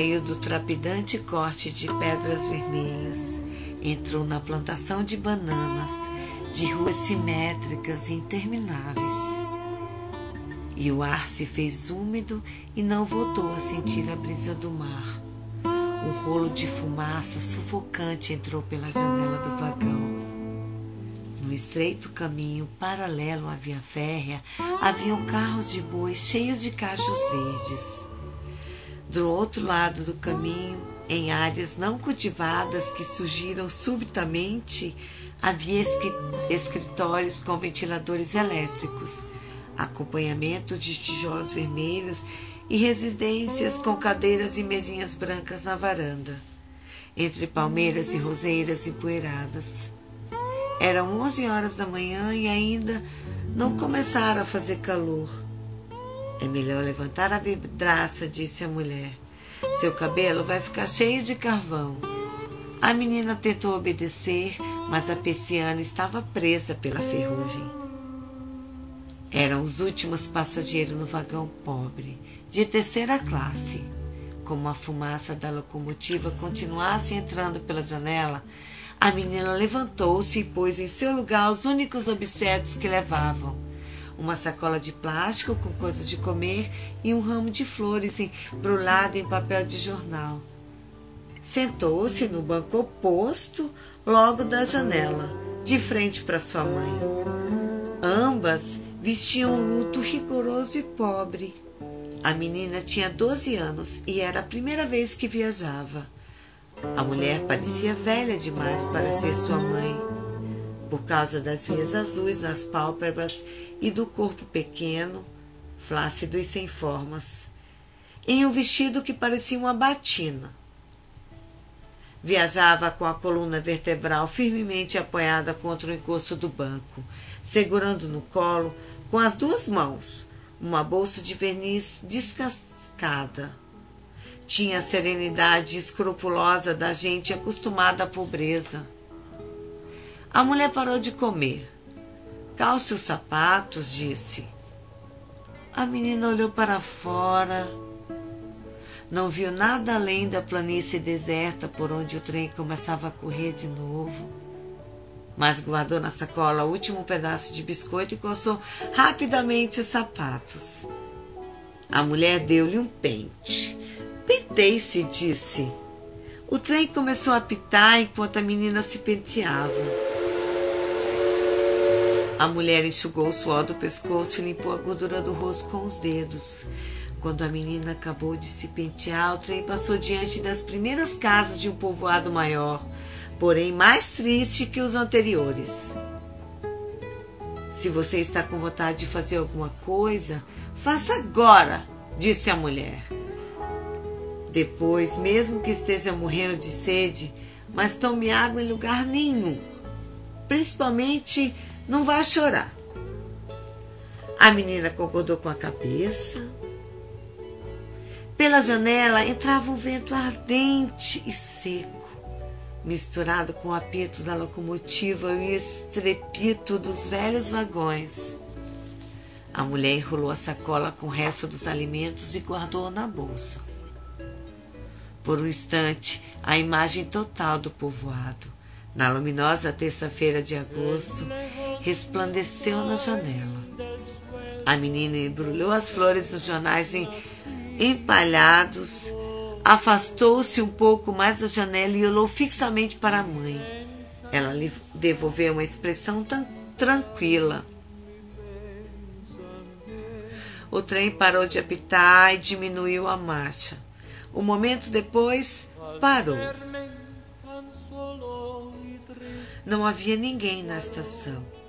Saiu do trapidante corte de pedras vermelhas, entrou na plantação de bananas, de ruas simétricas e intermináveis. E o ar se fez úmido e não voltou a sentir a brisa do mar. Um rolo de fumaça sufocante entrou pela janela do vagão. No estreito caminho paralelo à via férrea haviam carros de boi cheios de cachos verdes. Do outro lado do caminho, em áreas não cultivadas que surgiram subitamente, havia escritórios com ventiladores elétricos, acompanhamento de tijolos vermelhos e residências com cadeiras e mesinhas brancas na varanda, entre palmeiras e roseiras empoeiradas. Eram onze horas da manhã e ainda não começara a fazer calor. É melhor levantar a vidraça, disse a mulher. Seu cabelo vai ficar cheio de carvão. A menina tentou obedecer, mas a persiana estava presa pela ferrugem. Eram os últimos passageiros no vagão pobre, de terceira classe. Como a fumaça da locomotiva continuasse entrando pela janela, a menina levantou-se e pôs em seu lugar os únicos objetos que levavam: uma sacola de plástico com coisas de comer e um ramo de flores embrulhado em papel de jornal. Sentou-se no banco oposto, logo da janela, de frente para sua mãe. Ambas vestiam um luto rigoroso e pobre. A menina tinha 12 anos e era a primeira vez que viajava. A mulher parecia velha demais para ser sua mãe, por causa das veias azuis nas pálpebras e do corpo pequeno, flácido e sem formas, em um vestido que parecia uma batina. Viajava com a coluna vertebral firmemente apoiada contra o encosto do banco, segurando no colo, com as duas mãos, uma bolsa de verniz descascada tinha a serenidade escrupulosa da gente acostumada à pobreza. A mulher parou de comer. Calce os sapatos, disse. A menina olhou para fora. Não viu nada além da planície deserta por onde o trem começava a correr de novo. Mas guardou na sacola o último pedaço de biscoito e coçou rapidamente os sapatos. A mulher deu-lhe um pente Pentei-se, disse. O trem começou a apitar enquanto a menina se penteava. A mulher enxugou o suor do pescoço e limpou a gordura do rosto com os dedos. Quando a menina acabou de se pentear, o trem passou diante das primeiras casas de um povoado maior, porém mais triste que os anteriores. Se você está com vontade de fazer alguma coisa, faça agora, disse a mulher. Depois, mesmo que esteja morrendo de sede, mas tome água em lugar nenhum. Principalmente, não vá chorar. A menina concordou com a cabeça. Pela janela entrava um vento ardente e seco, misturado com o apito da locomotiva e o estrepito dos velhos vagões. A mulher enrolou a sacola com o resto dos alimentos e guardou na bolsa. Por um instante, a imagem total do povoado, na luminosa terça-feira de agosto, resplandeceu na janela. A menina embrulhou as flores dos jornais em empalhados, afastou-se um pouco mais da janela e olhou fixamente para a mãe. Ela lhe devolveu uma expressão tão tranquila. O trem parou de apitar e diminuiu a marcha. Um momento depois, parou. Não havia ninguém na estação.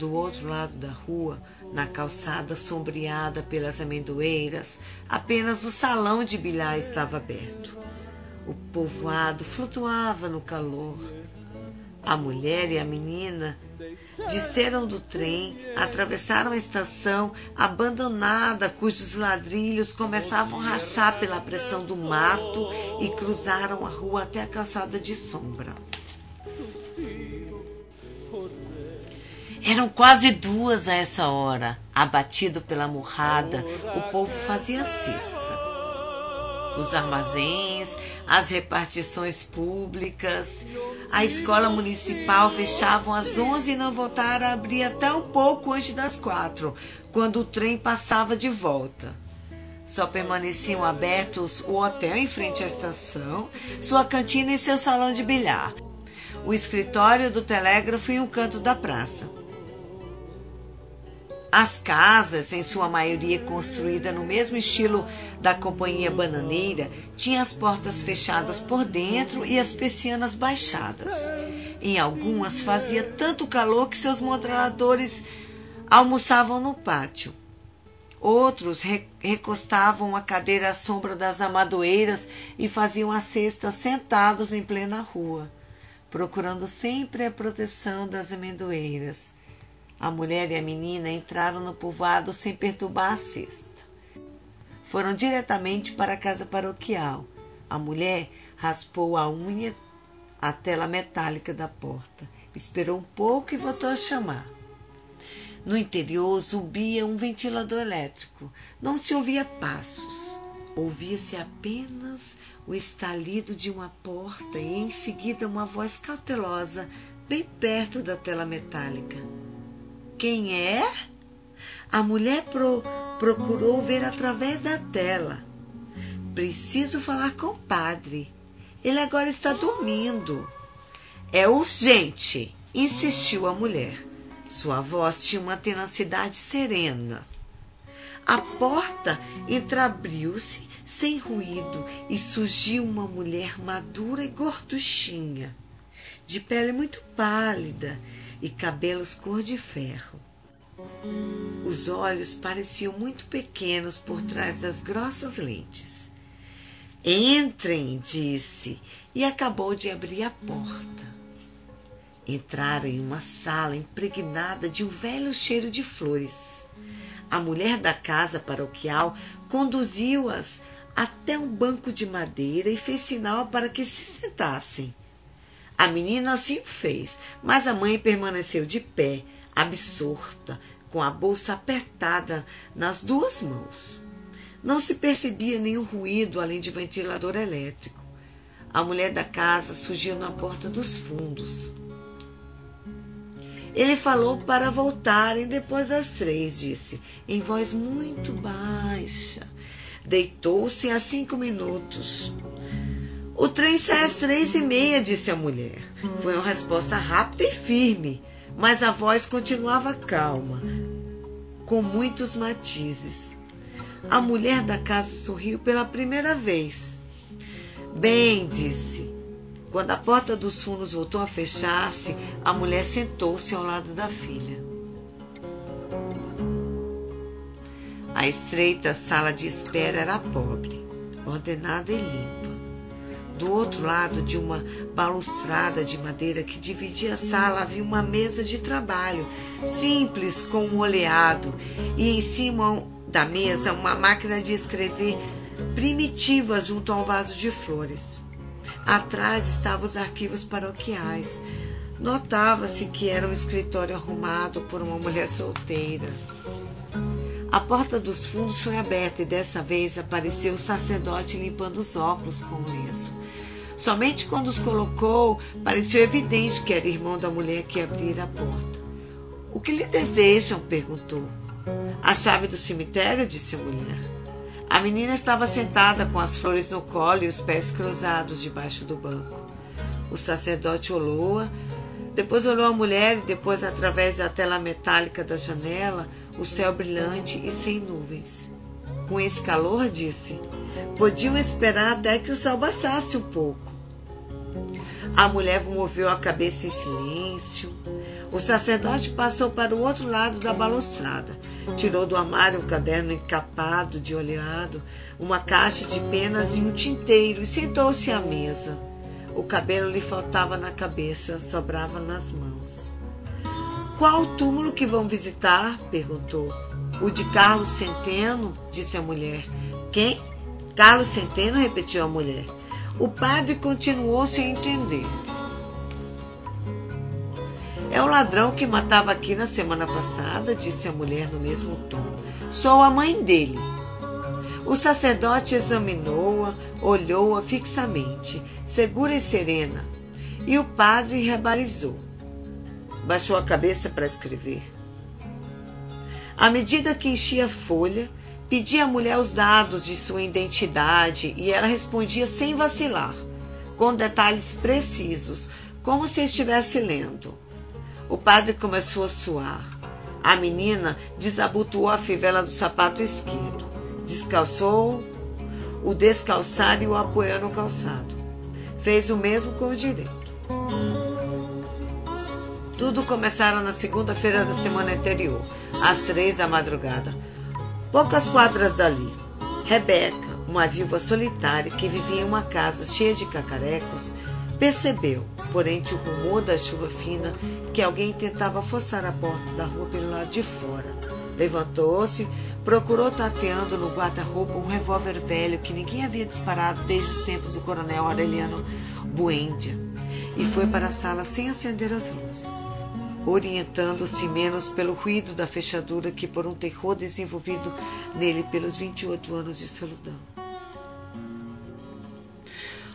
Do outro lado da rua, na calçada sombreada pelas amendoeiras, apenas o salão de bilhar estava aberto. O povoado flutuava no calor. A mulher e a menina Desceram do trem, atravessaram a estação abandonada, cujos ladrilhos começavam a rachar pela pressão do mato e cruzaram a rua até a calçada de sombra. Eram quase duas a essa hora. Abatido pela murrada, o povo fazia cesta. Os armazéns, as repartições públicas, a escola municipal fechavam às 11 e não voltaram a abrir até um pouco antes das quatro, quando o trem passava de volta. Só permaneciam abertos o hotel em frente à estação, sua cantina e seu salão de bilhar, o escritório do telégrafo e um canto da praça. As casas, em sua maioria construídas no mesmo estilo da companhia bananeira, tinham as portas fechadas por dentro e as persianas baixadas. Em algumas fazia tanto calor que seus moradores almoçavam no pátio. Outros recostavam a cadeira à sombra das amadoeiras e faziam a cesta sentados em plena rua, procurando sempre a proteção das amendoeiras. A mulher e a menina entraram no povoado sem perturbar a cesta. Foram diretamente para a casa paroquial. A mulher raspou a unha à tela metálica da porta, esperou um pouco e voltou a chamar. No interior zumbia um ventilador elétrico. Não se ouvia passos. Ouvia-se apenas o estalido de uma porta e em seguida uma voz cautelosa bem perto da tela metálica. Quem é? A mulher pro, procurou ver através da tela. Preciso falar com o padre. Ele agora está dormindo. É urgente, insistiu a mulher. Sua voz tinha uma tenacidade serena. A porta entreabriu-se sem ruído e surgiu uma mulher madura e gorduchinha, de pele muito pálida e cabelos cor de ferro. Os olhos pareciam muito pequenos por trás das grossas lentes. Entrem, disse, e acabou de abrir a porta. Entraram em uma sala impregnada de um velho cheiro de flores. A mulher da casa paroquial conduziu-as até um banco de madeira e fez sinal para que se sentassem. A menina assim o fez, mas a mãe permaneceu de pé, absorta, com a bolsa apertada nas duas mãos. Não se percebia nenhum ruído além de ventilador elétrico. A mulher da casa surgiu na porta dos fundos. Ele falou para voltarem depois das três, disse, em voz muito baixa. Deitou-se há cinco minutos. O trem sai às três e meia, disse a mulher. Foi uma resposta rápida e firme, mas a voz continuava calma, com muitos matizes. A mulher da casa sorriu pela primeira vez. Bem, disse, quando a porta dos fundos voltou a fechar-se, a mulher sentou-se ao lado da filha. A estreita sala de espera era pobre, ordenada e limpa. Do outro lado de uma balustrada de madeira que dividia a sala havia uma mesa de trabalho, simples com um oleado, e em cima da mesa uma máquina de escrever primitiva junto a um vaso de flores. Atrás estavam os arquivos paroquiais. Notava-se que era um escritório arrumado por uma mulher solteira. A porta dos fundos foi aberta e dessa vez apareceu o sacerdote limpando os óculos com o lenço. Somente quando os colocou, pareceu evidente que era irmão da mulher que abrira a porta. O que lhe desejam? perguntou. A chave do cemitério, disse a mulher. A menina estava sentada com as flores no colo e os pés cruzados debaixo do banco. O sacerdote olhou-a, depois olhou a mulher e depois, através da tela metálica da janela, o céu brilhante e sem nuvens. Com esse calor, disse, podiam esperar até que o céu baixasse um pouco. A mulher moveu a cabeça em silêncio. O sacerdote passou para o outro lado da balustrada. Tirou do armário um caderno encapado de oleado, uma caixa de penas e um tinteiro e sentou-se à mesa. O cabelo lhe faltava na cabeça, sobrava nas mãos. Qual túmulo que vão visitar? perguntou. O de Carlos Centeno, disse a mulher. Quem? Carlos Centeno, repetiu a mulher. O padre continuou sem entender. É o ladrão que matava aqui na semana passada, disse a mulher no mesmo tom. Sou a mãe dele. O sacerdote examinou-a, olhou-a fixamente, segura e serena, e o padre rebalizou. Baixou a cabeça para escrever. À medida que enchia a folha, pedia à mulher os dados de sua identidade e ela respondia sem vacilar, com detalhes precisos, como se estivesse lendo. O padre começou a suar. A menina desabotoou a fivela do sapato esquerdo, descalçou o descalçar e o apoiou no calçado. Fez o mesmo com o direito. Tudo começara na segunda-feira da semana anterior, às três da madrugada. Poucas quadras dali, Rebeca, uma viúva solitária que vivia em uma casa cheia de cacarecos, percebeu, por entre o rumor da chuva fina, que alguém tentava forçar a porta da rua pelo lado de fora. Levantou-se, procurou tateando no guarda-roupa um revólver velho que ninguém havia disparado desde os tempos do coronel Aureliano Buendia e foi para a sala sem acender as luzes, orientando-se menos pelo ruído da fechadura que por um terror desenvolvido nele pelos 28 anos de solidão.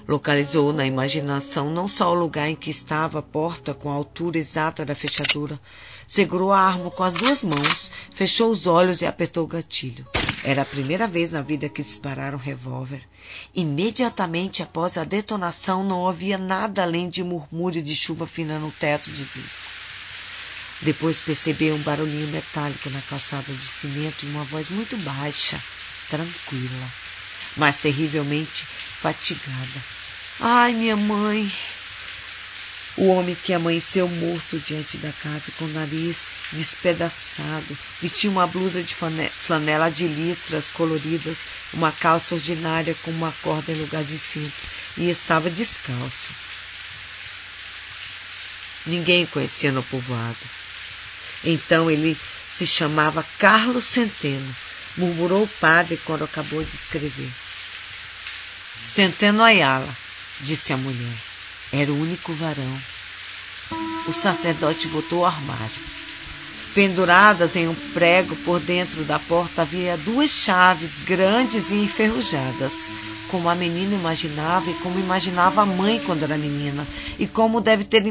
Localizou na imaginação não só o lugar em que estava a porta com a altura exata da fechadura, segurou a arma com as duas mãos, fechou os olhos e apertou o gatilho. Era a primeira vez na vida que dispararam um revólver. Imediatamente após a detonação, não havia nada além de murmúrio de chuva fina no teto de vidro. Depois percebeu um barulhinho metálico na calçada de cimento e uma voz muito baixa, tranquila, mas terrivelmente fatigada. Ai, minha mãe! O homem que amanheceu morto diante da casa, com o nariz despedaçado, vestia uma blusa de flanela de listras coloridas, uma calça ordinária com uma corda em lugar de cinto, e estava descalço. Ninguém conhecia no povoado. Então ele se chamava Carlos Centeno, murmurou o padre quando acabou de escrever. Centeno Ayala, disse a mulher. Era o único varão. O sacerdote voltou ao armário. Penduradas em um prego por dentro da porta havia duas chaves grandes e enferrujadas, como a menina imaginava e como imaginava a mãe quando era menina, e como deve ter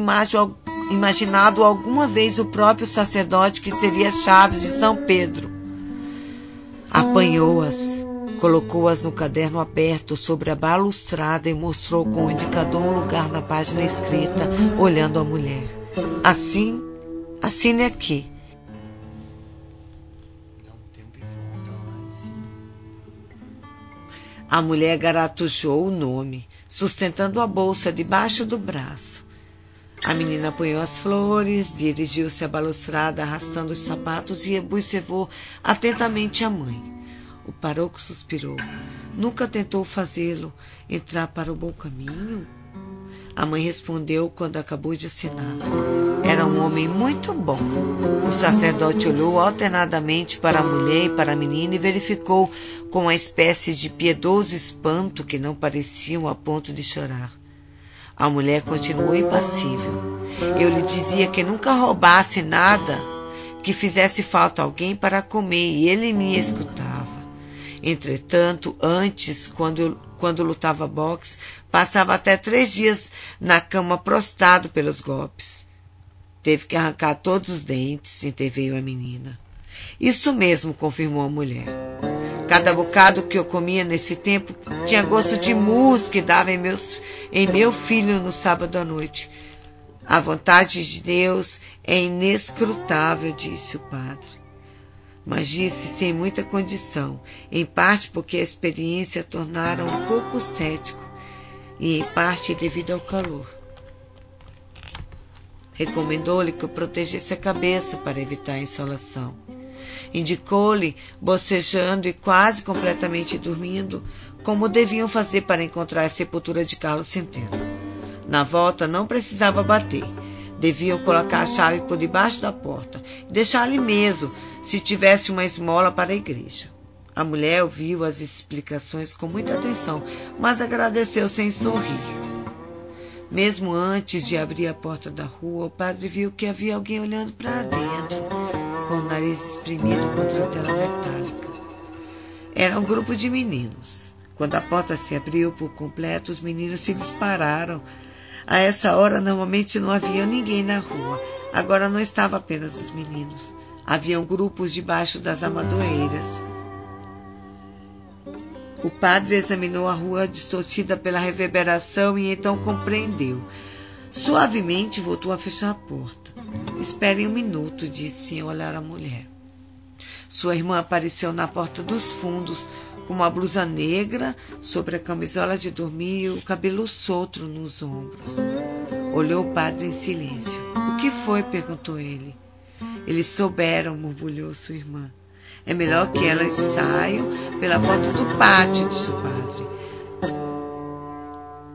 imaginado alguma vez o próprio sacerdote que seria chaves de São Pedro. Apanhou-as Colocou-as no caderno aberto sobre a balustrada e mostrou com o indicador um lugar na página escrita, olhando a mulher. Assim, assine aqui. A mulher garatujou o nome, sustentando a bolsa debaixo do braço. A menina apanhou as flores, dirigiu-se à balustrada, arrastando os sapatos e observou atentamente a mãe. O paroco suspirou. Nunca tentou fazê-lo entrar para o bom caminho? A mãe respondeu quando acabou de assinar. Era um homem muito bom. O sacerdote olhou alternadamente para a mulher e para a menina e verificou com uma espécie de piedoso espanto que não pareciam a ponto de chorar. A mulher continuou impassível. Eu lhe dizia que nunca roubasse nada, que fizesse falta alguém para comer, e ele me escutava. Entretanto, antes, quando, quando lutava boxe, passava até três dias na cama prostrado pelos golpes. Teve que arrancar todos os dentes, interveio a menina. Isso mesmo, confirmou a mulher. Cada bocado que eu comia nesse tempo tinha gosto de mousse que dava em, meus, em meu filho no sábado à noite. A vontade de Deus é inescrutável, disse o padre mas disse sem muita condição, em parte porque a experiência tornara um pouco cético e em parte devido ao calor. Recomendou-lhe que protegesse a cabeça para evitar a insolação. Indicou-lhe, bocejando e quase completamente dormindo, como deviam fazer para encontrar a sepultura de Carlos Centeno. Na volta não precisava bater. Deviam colocar a chave por debaixo da porta e deixar ali mesmo, se tivesse uma esmola para a igreja. A mulher ouviu as explicações com muita atenção, mas agradeceu sem sorrir. Mesmo antes de abrir a porta da rua, o padre viu que havia alguém olhando para dentro, com o nariz espremido contra a tela metálica. Era um grupo de meninos. Quando a porta se abriu por completo, os meninos se dispararam. A essa hora, normalmente não havia ninguém na rua. Agora não estava apenas os meninos. Haviam grupos debaixo das amadoeiras. O padre examinou a rua distorcida pela reverberação e então compreendeu. Suavemente voltou a fechar a porta. Espere um minuto, disse sem olhar a mulher. Sua irmã apareceu na porta dos fundos, com uma blusa negra sobre a camisola de dormir e o cabelo solto nos ombros. Olhou o padre em silêncio. O que foi? perguntou ele. Eles souberam, murmurou sua irmã. É melhor que elas saiam pela porta do pátio, disse o padre.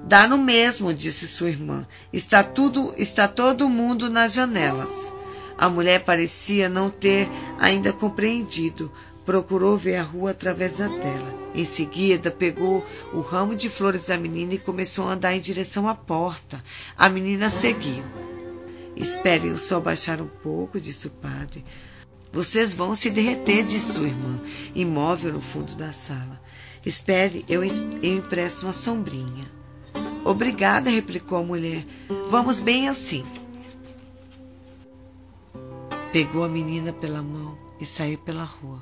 Dá no mesmo, disse sua irmã. Está tudo, está todo mundo nas janelas. A mulher parecia não ter ainda compreendido. Procurou ver a rua através da tela. Em seguida, pegou o ramo de flores da menina e começou a andar em direção à porta. A menina seguiu. Esperem o sol baixar um pouco, disse o padre. Vocês vão se derreter, disse sua irmã, imóvel no fundo da sala. Espere, eu, eu impresso uma sombrinha. Obrigada, replicou a mulher. Vamos bem assim. Pegou a menina pela mão e saiu pela rua.